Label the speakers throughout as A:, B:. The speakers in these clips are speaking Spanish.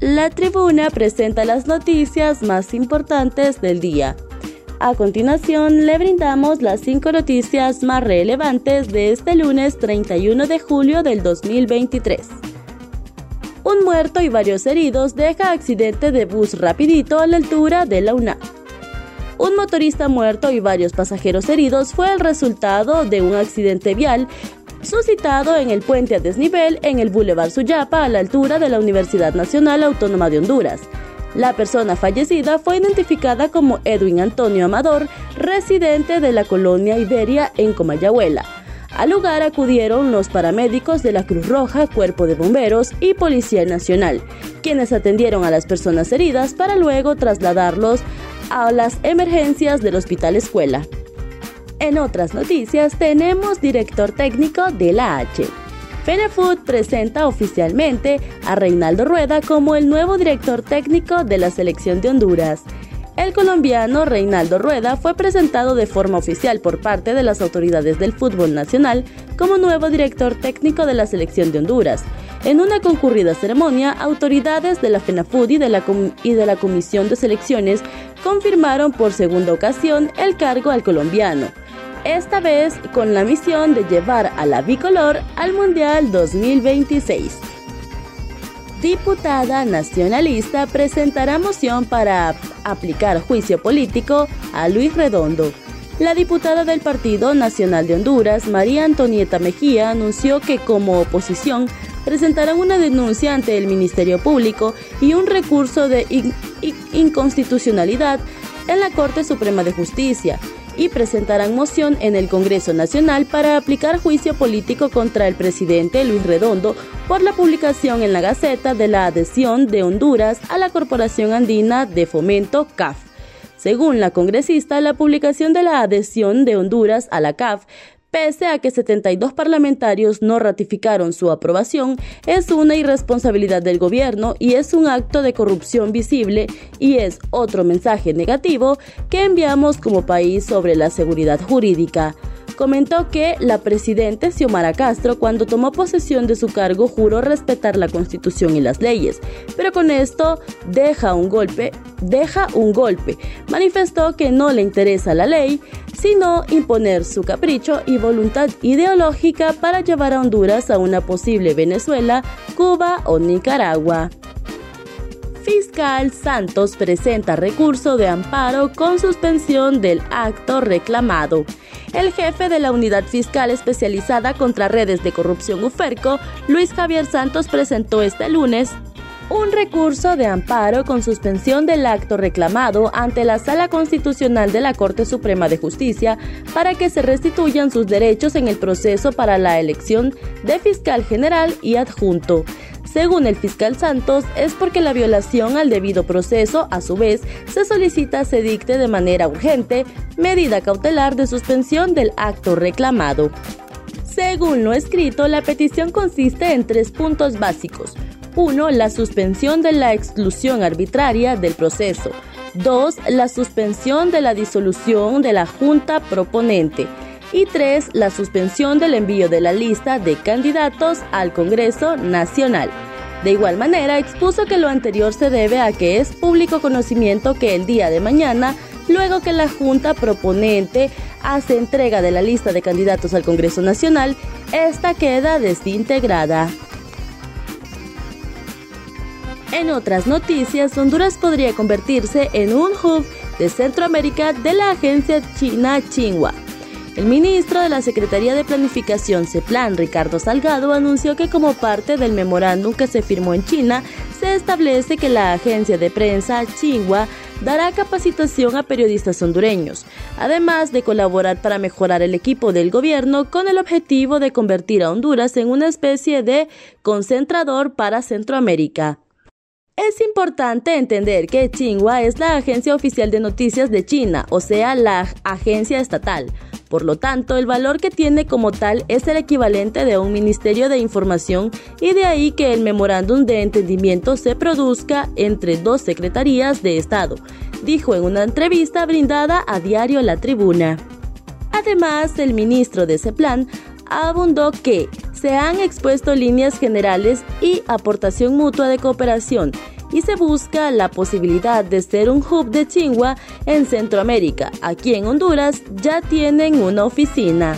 A: La tribuna presenta las noticias más importantes del día. A continuación, le brindamos las cinco noticias más relevantes de este lunes 31 de julio del 2023. Un muerto y varios heridos deja accidente de bus rapidito a la altura de la UNA. Un motorista muerto y varios pasajeros heridos fue el resultado de un accidente vial suscitado en el puente a desnivel en el Boulevard Suyapa a la altura de la Universidad Nacional Autónoma de Honduras. La persona fallecida fue identificada como Edwin Antonio Amador, residente de la colonia Iberia en Comayagüela. Al lugar acudieron los paramédicos de la Cruz Roja, Cuerpo de Bomberos y Policía Nacional, quienes atendieron a las personas heridas para luego trasladarlos a las emergencias del Hospital Escuela. En otras noticias tenemos director técnico de la H. Fenefood presenta oficialmente a Reinaldo Rueda como el nuevo director técnico de la selección de Honduras. El colombiano Reinaldo Rueda fue presentado de forma oficial por parte de las autoridades del fútbol nacional como nuevo director técnico de la selección de Honduras. En una concurrida ceremonia, autoridades de la FENAFUD y de la, y de la Comisión de Selecciones confirmaron por segunda ocasión el cargo al colombiano esta vez con la misión de llevar a la bicolor al Mundial 2026. Diputada nacionalista presentará moción para aplicar juicio político a Luis Redondo. La diputada del Partido Nacional de Honduras, María Antonieta Mejía, anunció que como oposición presentarán una denuncia ante el Ministerio Público y un recurso de inconstitucionalidad en la Corte Suprema de Justicia y presentarán moción en el Congreso Nacional para aplicar juicio político contra el presidente Luis Redondo por la publicación en la Gaceta de la adhesión de Honduras a la Corporación Andina de Fomento CAF. Según la congresista, la publicación de la adhesión de Honduras a la CAF Pese a que 72 parlamentarios no ratificaron su aprobación, es una irresponsabilidad del gobierno y es un acto de corrupción visible y es otro mensaje negativo que enviamos como país sobre la seguridad jurídica comentó que la presidenta Xiomara Castro cuando tomó posesión de su cargo juró respetar la constitución y las leyes, pero con esto deja un golpe, deja un golpe. Manifestó que no le interesa la ley, sino imponer su capricho y voluntad ideológica para llevar a Honduras a una posible Venezuela, Cuba o Nicaragua. Fiscal Santos presenta recurso de amparo con suspensión del acto reclamado. El jefe de la Unidad Fiscal Especializada contra Redes de Corrupción UFERCO, Luis Javier Santos, presentó este lunes un recurso de amparo con suspensión del acto reclamado ante la Sala Constitucional de la Corte Suprema de Justicia para que se restituyan sus derechos en el proceso para la elección de fiscal general y adjunto. Según el fiscal Santos, es porque la violación al debido proceso, a su vez, se solicita se dicte de manera urgente medida cautelar de suspensión del acto reclamado. Según lo escrito, la petición consiste en tres puntos básicos. 1. La suspensión de la exclusión arbitraria del proceso. 2. La suspensión de la disolución de la Junta proponente. Y 3. La suspensión del envío de la lista de candidatos al Congreso Nacional. De igual manera, expuso que lo anterior se debe a que es público conocimiento que el día de mañana, luego que la Junta proponente hace entrega de la lista de candidatos al Congreso Nacional, esta queda desintegrada. En otras noticias, Honduras podría convertirse en un hub de Centroamérica de la agencia china Tsinghua. El ministro de la Secretaría de Planificación CEPLAN, Ricardo Salgado, anunció que como parte del memorándum que se firmó en China, se establece que la agencia de prensa Tsinghua dará capacitación a periodistas hondureños, además de colaborar para mejorar el equipo del gobierno con el objetivo de convertir a Honduras en una especie de concentrador para Centroamérica. Es importante entender que Xinhua es la agencia oficial de noticias de China, o sea, la agencia estatal. Por lo tanto, el valor que tiene como tal es el equivalente de un Ministerio de Información y de ahí que el memorándum de entendimiento se produzca entre dos secretarías de Estado, dijo en una entrevista brindada a Diario La Tribuna. Además, el ministro de ese plan abundó que se han expuesto líneas generales y aportación mutua de cooperación y se busca la posibilidad de ser un hub de chingua en Centroamérica. Aquí en Honduras ya tienen una oficina.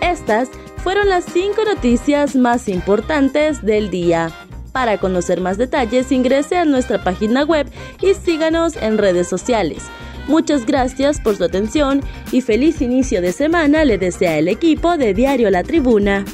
A: Estas fueron las cinco noticias más importantes del día. Para conocer más detalles ingrese a nuestra página web y síganos en redes sociales. Muchas gracias por su atención y feliz inicio de semana le desea el equipo de Diario La Tribuna.